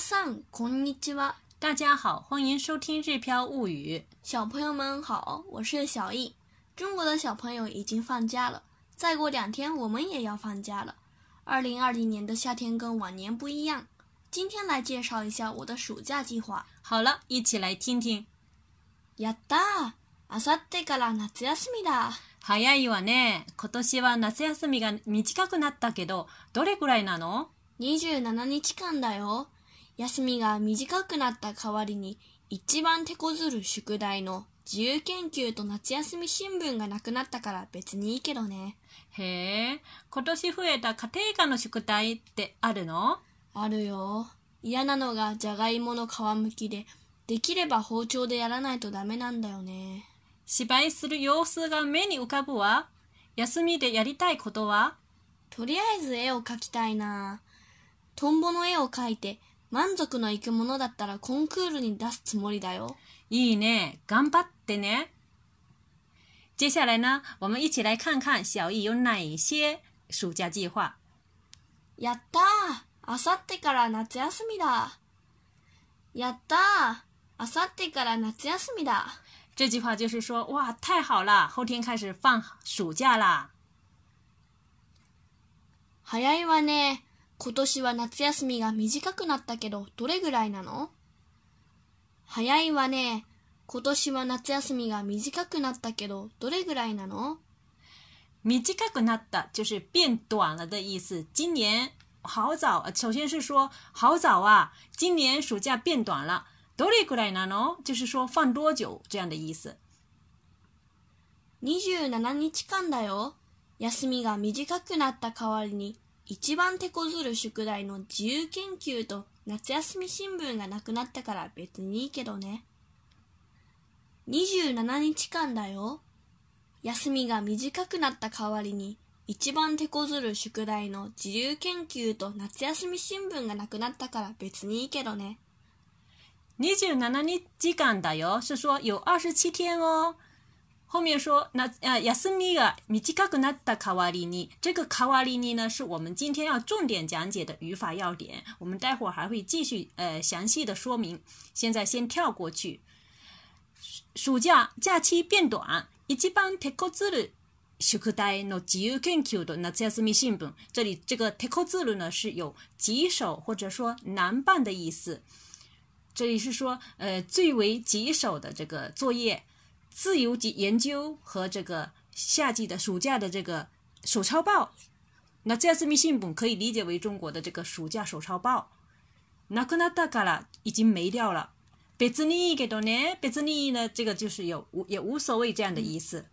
さんこんにちは。大家好，欢迎收听《日飘物语》。小朋友们好，我是小易。中国的小朋友已经放假了，再过两天我们也要放假了。二零二零年的夏天跟往年不一样。今天来介绍一下我的暑假计划。好了，一起来听听。やだ、あさってから夏休みだ。はい、わね、今年は夏休みが短くなったけど、どれくらいなの？二十七日間だよ。休みが短くなった代わりに一番手こずる宿題の自由研究と夏休み新聞がなくなったから別にいいけどね。へえ、今年増えた家庭科の宿題ってあるのあるよ。嫌なのがじゃがいもの皮むきで、できれば包丁でやらないとダメなんだよね。芝居する様子が目に浮かぶわ。休みでやりたいことはとりあえず絵を描きたいな。トンボの絵を描いて、満足のいくものだったらコンクールに出すつもりだよ。いいね。頑張ってね。接下来呢，我们一起来看看小易有哪些暑假计划。やったあさってから夏休みだ。やったあさってから夏休みだ。这句话就是说，哇，太好了，后天开始放暑假啦。早いわね。今年は夏休みが短くなったけど、どれぐらいなの早いわね。今年は夏休みが短くなったけど、どれぐらいなの短くなった就是变短了的意思。今年好早，首先是说好早啊，今年暑假变短了。どれぐらいなの？就是说放多久这样的意思。二十七日間だよ。休みが短くなった代わりに一番手こずる宿題の自由研究と夏休み新聞がなくなったから別にいいけどね。27日間だよ。休みが短くなった代わりに、一番手こずる宿題の自由研究と夏休み新聞がなくなったから別にいいけどね。27日間だよ是说有27天哦。后面说那呃，ヤス米がミチカグナダカワリニ这个卡瓦リ尼呢，是我们今天要重点讲解的语法要点。我们待会儿还会继续呃详细的说明。现在先跳过去。暑假假期变短。一ジバンテコツル宿題の自由研究のナチヤスミ新聞这里这个テコツル呢是有棘手或者说难办的意思。这里是说呃最为棘手的这个作业。自由级研究和这个夏季的暑假的这个手抄报，那这次密信本可以理解为中国的这个暑假手抄报。那可那大概了，已经没掉了。别自立给多呢，别自立呢，这个就是有无也无所谓这样的意思。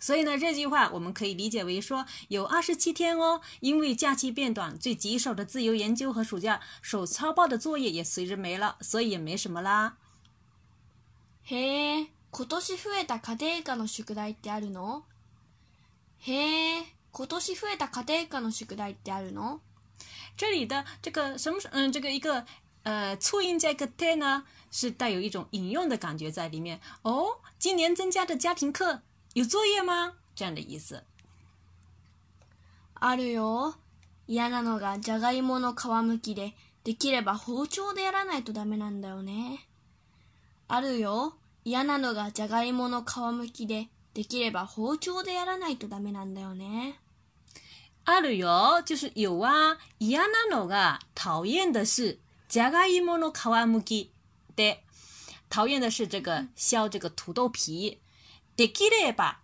所以呢，这句话我们可以理解为说有二十七天哦，因为假期变短，最棘手的自由研究和暑假手抄报的作业也随之没了，所以也没什么啦。嘿。今年増えた家庭科の宿題ってあるのへえ、今年増えた家庭科の宿題ってあるの这里的这个什么嗯，这个一个呃促音加一个 te 呢，是带有一种引用的感觉在里面。哦，今年增加的家庭课有作业吗？这样的意思。あるよ。嫌なのがじゃがいもの皮むきで、できれば包丁でやらないとダメなんだよね。あるよ。嫌なのがじゃがいもの皮むきで、できれば包丁でやらないとダメなんだよね。あるよ、就是有啊。嫌なのが讨厌的是じゃがいもの皮むきで、讨厌的是这个削这个土豆皮。できれば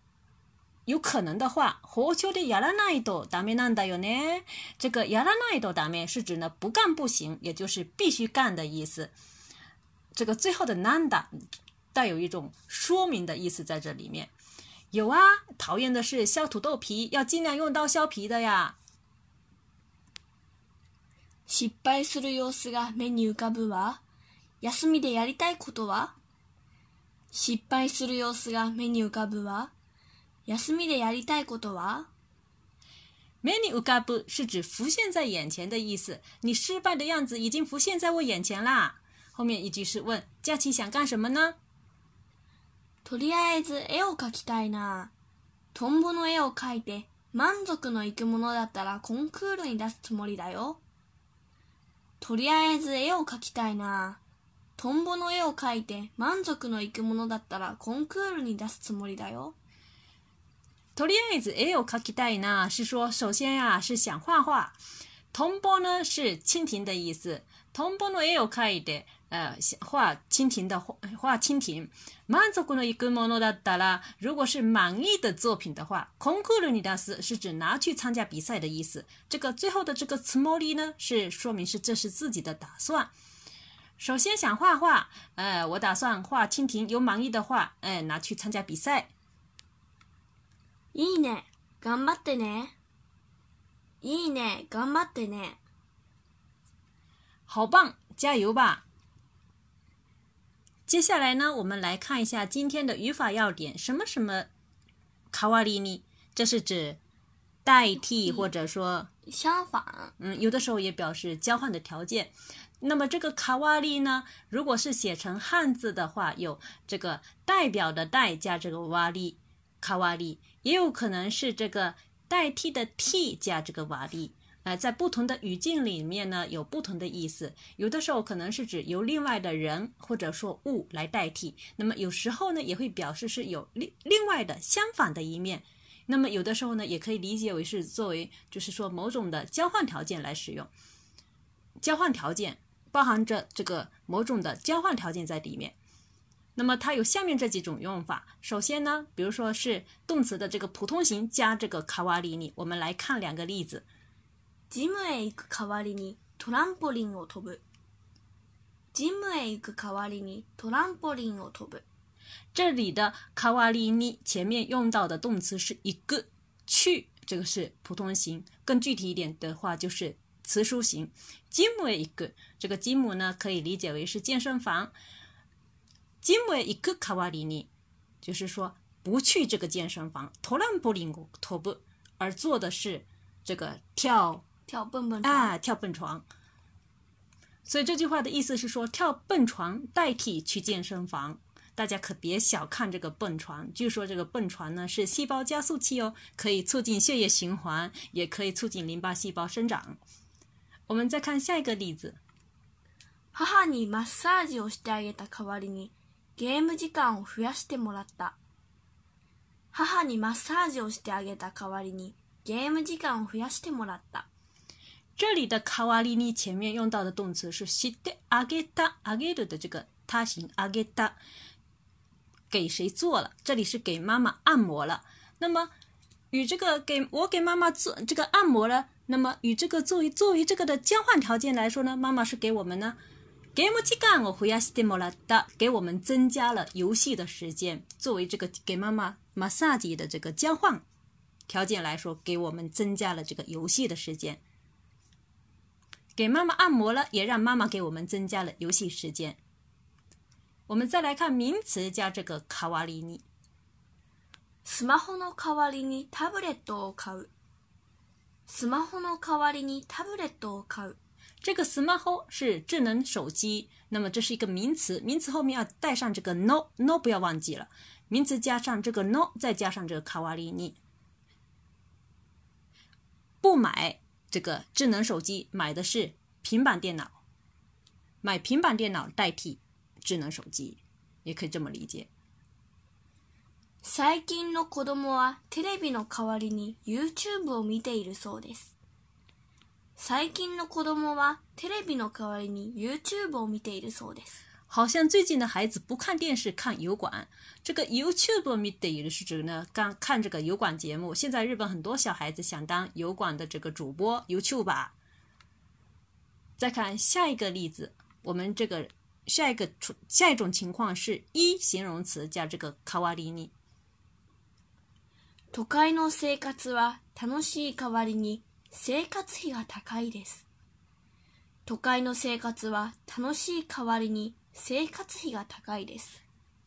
有可能的话，包丁でやらないとダメなんだよね。这个やらないとダメ是指呢不干不行，也就是必须干的意思。这个最后的なんだ带有一种说明的意思在这里面，有啊，讨厌的是削土豆皮，要尽量用刀削皮的呀。失敗する様子が目に浮かぶは、休みでやりたいことは。失敗する様子が目に浮かぶは、休みでやりたいことは。目に浮かぶ是指浮现在眼前的意思，你失败的样子已经浮现在我眼前啦。后面一句是问假期想干什么呢？とりあえず絵を描きたいな。トンボの絵を描いて満足のいくものだったらコンクールに出すつもりだよ。とりあえず絵を描きたいな。トンボの絵を描いて満足のいくものだったらコンクールに出すつもりだよ。とりあえず絵を描きたいな是说首先呀、啊、是想画画。ト波呢是蜻蜓的意思。ト波呢也有可以的，て、呃，画蜻蜓的画，画蜻蜓。満足呢いくものだだら，如果是满意的作品的话。コンクールに出す是指拿去参加比赛的意思。这个最后的这个つもり呢，是说明是这是自己的打算。首先想画画，呃，我打算画蜻蜓。有满意的话，哎，拿去参加比赛。いいね、頑張ってね。いいね、頑張ってね。好棒，加油吧。接下来呢，我们来看一下今天的语法要点，什么什么卡瓦里尼，这是指代替或者说相反，嗯，有的时候也表示交换的条件。那么这个卡瓦利呢，如果是写成汉字的话，有这个代表的代加这个瓦利卡瓦利，也有可能是这个。代替的替加这个瓦力，呃，在不同的语境里面呢，有不同的意思。有的时候可能是指由另外的人或者说物来代替，那么有时候呢，也会表示是有另另外的相反的一面。那么有的时候呢，也可以理解为是作为就是说某种的交换条件来使用。交换条件包含着这个某种的交换条件在里面。那么它有下面这几种用法。首先呢，比如说是动词的这个普通型加这个卡瓦り尼，我们来看两个例子。ジムへ行く代わりにトランポリンを飛ぶ。ジムへ行く代わりにトランポリンを飛ぶ。这里的卡瓦り尼前面用到的动词是一个去，这个是普通型。更具体一点的话，就是词书型，ジムへ行く这个ジム呢，可以理解为是健身房。今晚一个卡哇里尼，就是说不去这个健身房，突然不灵我，突不，而做的是这个跳跳蹦蹦啊，跳蹦床。所以这句话的意思是说，跳蹦床代替去健身房。大家可别小看这个蹦床，据说这个蹦床呢是细胞加速器哦，可以促进血液循环，也可以促进淋巴细胞生长。我们再看下一个例子，「ははにマッサージをしてあげた代わりに」。ゲーム時間を増やしてもらった。母にマッサージをしてあげた代わりにゲーム時間を増やしてもらった。这里的代わりに前面用到的动词是してあげた、あげる的这个他形あげた。给谁做了？这里是给妈妈按摩了。那么与这个给我给妈妈做这个按摩了，那么与这个作为作为这个的交换条件来说呢，妈妈是给我们呢。给我们增加了游戏的时间，作为这个给妈妈 massage 的这个交换条件来说，给我们增加了这个游戏的时间。给妈妈按摩了，也让妈妈给我们增加了游戏时间。我们再来看名词加这个“卡ワリ尼。スマホの代わりにタブレットを買う。スマホの代わりにタブレットを買う。这个 smartphone 是智能手机，那么这是一个名词，名词后面要带上这个 no no，不要忘记了，名词加上这个 no，再加上这个卡哇伊尼。不买这个智能手机，买的是平板电脑，买平板电脑代替智能手机，也可以这么理解。最近の子供はテレビの代わりに YouTube を見ているそうです。最近の子供はテレビの代わりに YouTube を見ているそうです。好像最近的孩子不看电视，看油管。这个 YouTube 見ている是指呢，看看这个油管节目。现在日本很多小孩子想当油管的这个主播 YouTube 吧。再看下一个例子，我们这个下一个下一种情况是一形容词加这个変わりに。都会の生活は楽しい代わりに生活費が高いです。都会の生活は楽しい代わりに生活費が高いです。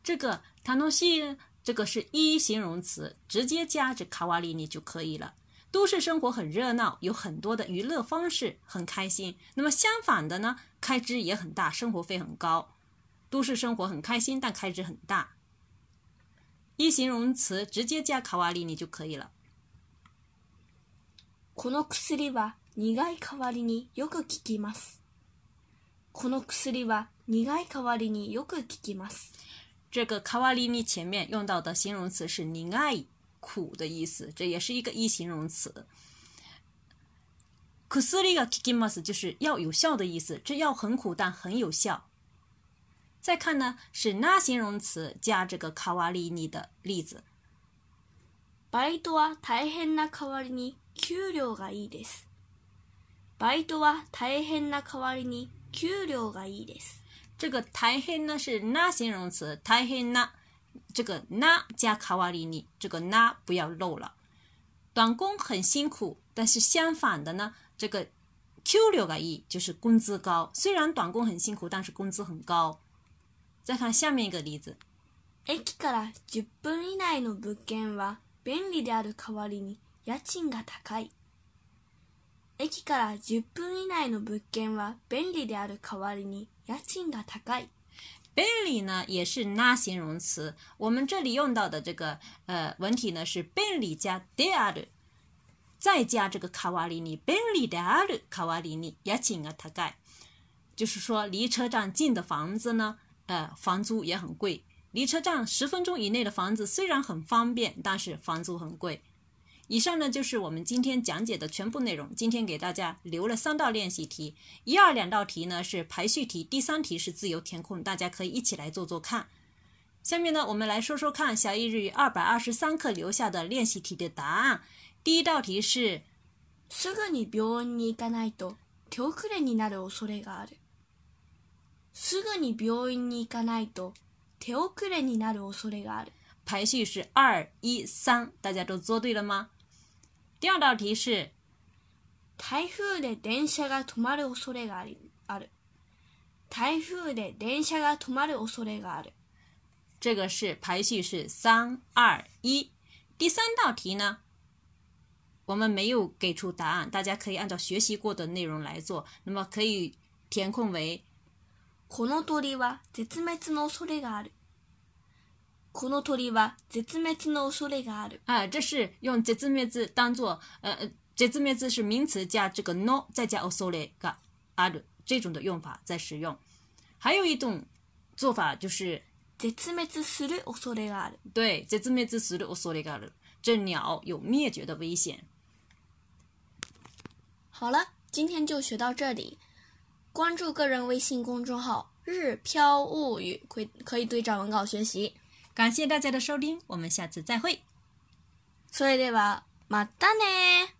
这个楽しい这个是一形容词，直接加着卡瓦里尼就可以了。都市生活很热闹，有很多的娱乐方式，很开心。那么相反的呢，开支也很大，生活费很高。都市生活很开心，但开支很大。一形容词直接加卡瓦利尼就可以了。この薬は苦い代わりによく効きます。この薬は苦い代わりによく効きます。这个代わりに前面用到的形容词是苦い苦的意思，这也是一个一形容词。薬が効きます就是药有效的意思，这药很苦但很有效。再看呢是那形容词加这个代わりに的例子。バイトは大変な代わりに給料がいいです。バイトは大変な代わりに給料がいいです。这个大変な是な形容詞。大変な这个那加卡瓦里尼，这个な不要漏了。短工很辛苦，但是相反的呢，这个 Q 六个は就是工资高。虽然短工很辛苦，但是工资很高。再看下面一个例子。駅から10分以内の物件は便利である代わりに家賃が高い駅から10分以内の物件は便利である代わりに家賃が高い。便利呢也是那形容词，我们这里用到的这个呃文体呢是便利加である，再加这个卡瓦里尼便利である卡瓦里尼家賃が高い，就是说离车站近的房子呢，呃房租也很贵。离车站十分钟以内的房子虽然很方便，但是房租很贵。以上呢就是我们今天讲解的全部内容。今天给大家留了三道练习题，一二两道题呢是排序题，第三题是自由填空，大家可以一起来做做看。下面呢我们来说说看小易日语二百二十三课留下的练习题的答案。第一道题是，すぐに病院に行かないと手遅れになる恐れがある。すぐに病院に行かないと手遅れになる恐れがある。排序是二一三，大家都做对了吗？第二道题是台风で電車が止まる恐れがあある。台风で電車が止まる恐れがある。这个是排序是三二一。第三道题呢，我们没有给出答案，大家可以按照学习过的内容来做。那么可以填空为この鳥は絶滅の恐れがある。この鳥は絶滅の恐れがある。啊，这是用“絶滅”字当做，呃，“絶滅字是名词加这个 “no”，再加“恐れがある”这种的用法在使用。还有一种做法就是“絶滅する恐れがある”。对，“绝灭”字“する恐れがある”，这鸟有灭绝的危险。好了，今天就学到这里。关注个人微信公众号“日飘物语”，可可以对照文稿学习。感谢大家的收听，我们下次再会。それではまたね